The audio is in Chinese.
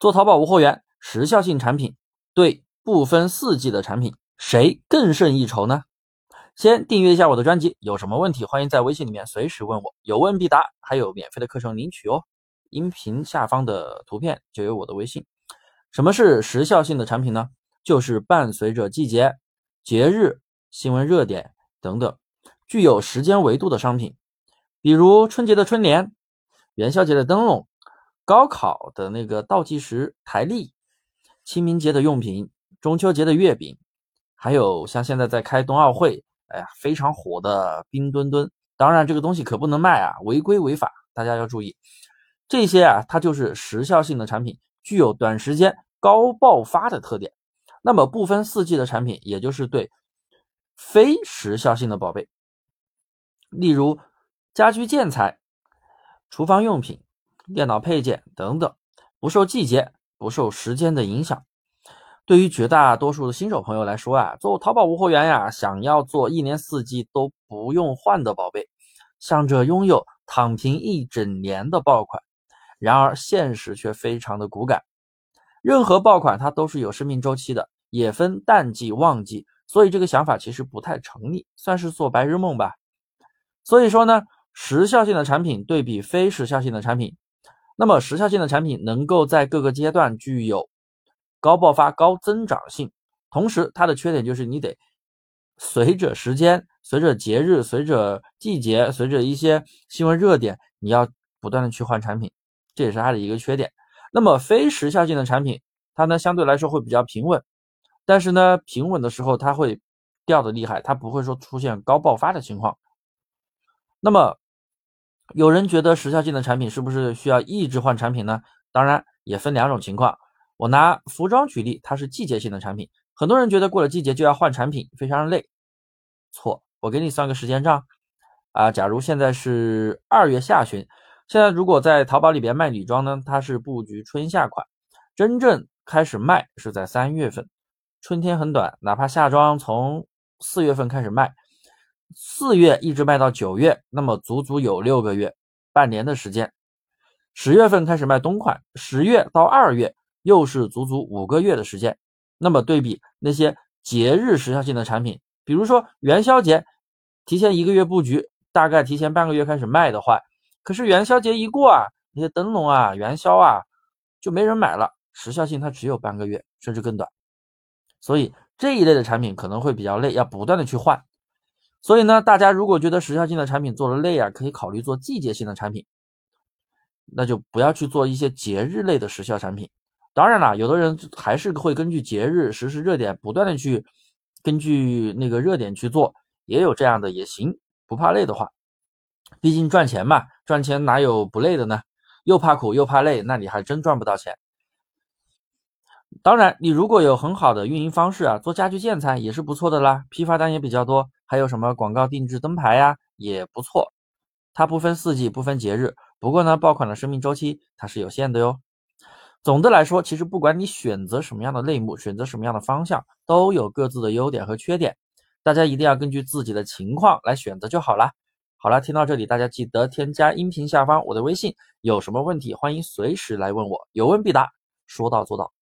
做淘宝无货源，时效性产品对不分四季的产品，谁更胜一筹呢？先订阅一下我的专辑，有什么问题欢迎在微信里面随时问我，有问必答，还有免费的课程领取哦。音频下方的图片就有我的微信。什么是时效性的产品呢？就是伴随着季节、节日、新闻热点等等，具有时间维度的商品，比如春节的春联、元宵节的灯笼。高考的那个倒计时台历，清明节的用品，中秋节的月饼，还有像现在在开冬奥会，哎呀，非常火的冰墩墩。当然，这个东西可不能卖啊，违规违法，大家要注意。这些啊，它就是时效性的产品，具有短时间高爆发的特点。那么不分四季的产品，也就是对非时效性的宝贝，例如家居建材、厨房用品。电脑配件等等，不受季节、不受时间的影响。对于绝大多数的新手朋友来说啊，做淘宝无货源呀，想要做一年四季都不用换的宝贝，想着拥有躺平一整年的爆款。然而现实却非常的骨感，任何爆款它都是有生命周期的，也分淡季旺季，所以这个想法其实不太成立，算是做白日梦吧。所以说呢，时效性的产品对比非时效性的产品。那么时效性的产品能够在各个阶段具有高爆发、高增长性，同时它的缺点就是你得随着时间、随着节日、随着季节、随着一些新闻热点，你要不断的去换产品，这也是它的一个缺点。那么非时效性的产品，它呢相对来说会比较平稳，但是呢平稳的时候它会掉的厉害，它不会说出现高爆发的情况。那么。有人觉得时效性的产品是不是需要一直换产品呢？当然也分两种情况。我拿服装举例，它是季节性的产品。很多人觉得过了季节就要换产品，非常累。错，我给你算个时间账啊。假如现在是二月下旬，现在如果在淘宝里边卖女装呢，它是布局春夏款，真正开始卖是在三月份。春天很短，哪怕夏装从四月份开始卖。四月一直卖到九月，那么足足有六个月，半年的时间。十月份开始卖冬款，十月到二月又是足足五个月的时间。那么对比那些节日时效性的产品，比如说元宵节，提前一个月布局，大概提前半个月开始卖的话，可是元宵节一过啊，那些灯笼啊、元宵啊就没人买了，时效性它只有半个月，甚至更短。所以这一类的产品可能会比较累，要不断的去换。所以呢，大家如果觉得时效性的产品做的累啊，可以考虑做季节性的产品，那就不要去做一些节日类的时效产品。当然了，有的人还是会根据节日实时热点不断的去根据那个热点去做，也有这样的也行，不怕累的话，毕竟赚钱嘛，赚钱哪有不累的呢？又怕苦又怕累，那你还真赚不到钱。当然，你如果有很好的运营方式啊，做家居建材也是不错的啦，批发单也比较多。还有什么广告定制灯牌呀，也不错。它不分四季，不分节日。不过呢，爆款的生命周期它是有限的哟。总的来说，其实不管你选择什么样的类目，选择什么样的方向，都有各自的优点和缺点。大家一定要根据自己的情况来选择就好了。好了，听到这里，大家记得添加音频下方我的微信，有什么问题欢迎随时来问我，有问必答，说到做到。